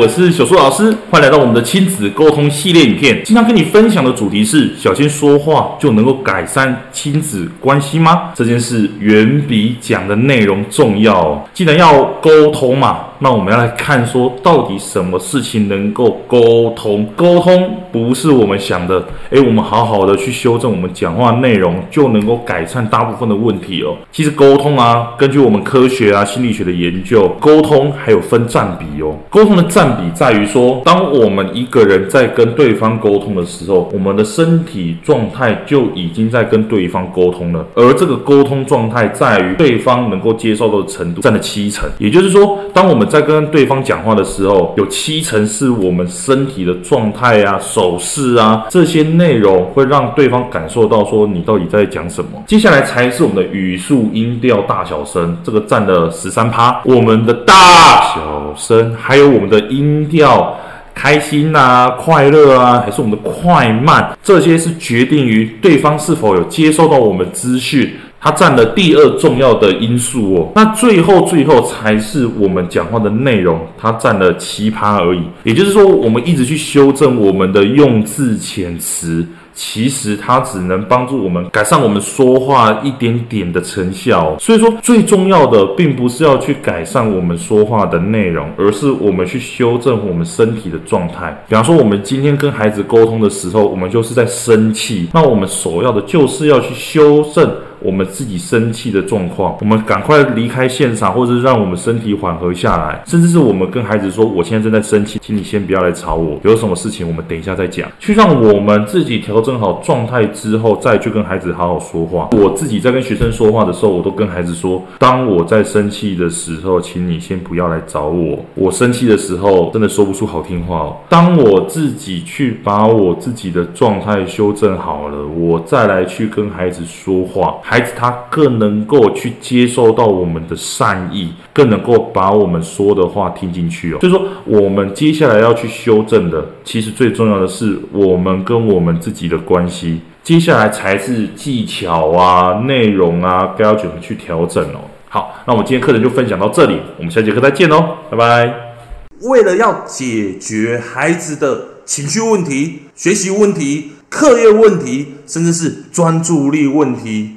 我是小树老师，欢迎来到我们的亲子沟通系列影片。经常跟你分享的主题是：小心说话就能够改善亲子关系吗？这件事远比讲的内容重要。既然要沟通嘛。那我们要来看说，到底什么事情能够沟通？沟通不是我们想的，诶，我们好好的去修正我们讲话内容，就能够改善大部分的问题哦。其实沟通啊，根据我们科学啊、心理学的研究，沟通还有分占比哦。沟通的占比在于说，当我们一个人在跟对方沟通的时候，我们的身体状态就已经在跟对方沟通了，而这个沟通状态在于对方能够接受到的程度占了七成，也就是说，当我们在跟对方讲话的时候，有七成是我们身体的状态啊、手势啊这些内容，会让对方感受到说你到底在讲什么。接下来才是我们的语速、音调、大小声，这个占了十三趴。我们的大小声，还有我们的音调，开心啊、快乐啊，还是我们的快慢，这些是决定于对方是否有接收到我们资讯。它占了第二重要的因素哦，那最后最后才是我们讲话的内容，它占了七趴而已。也就是说，我们一直去修正我们的用字遣词，其实它只能帮助我们改善我们说话一点点的成效。所以说，最重要的并不是要去改善我们说话的内容，而是我们去修正我们身体的状态。比方说，我们今天跟孩子沟通的时候，我们就是在生气，那我们首要的就是要去修正。我们自己生气的状况，我们赶快离开现场，或者是让我们身体缓和下来，甚至是我们跟孩子说：“我现在正在生气，请你先不要来吵我，有什么事情我们等一下再讲。”去让我们自己调整好状态之后，再去跟孩子好好说话。我自己在跟学生说话的时候，我都跟孩子说：“当我在生气的时候，请你先不要来找我。我生气的时候，真的说不出好听话哦。当我自己去把我自己的状态修正好了，我再来去跟孩子说话。”孩子他更能够去接受到我们的善意，更能够把我们说的话听进去哦。所以说，我们接下来要去修正的，其实最重要的是我们跟我们自己的关系。接下来才是技巧啊、内容啊，该要怎么去调整哦。好，那我们今天课程就分享到这里，我们下节课再见哦，拜拜。为了要解决孩子的情绪问题、学习问题、课业问题，甚至是专注力问题。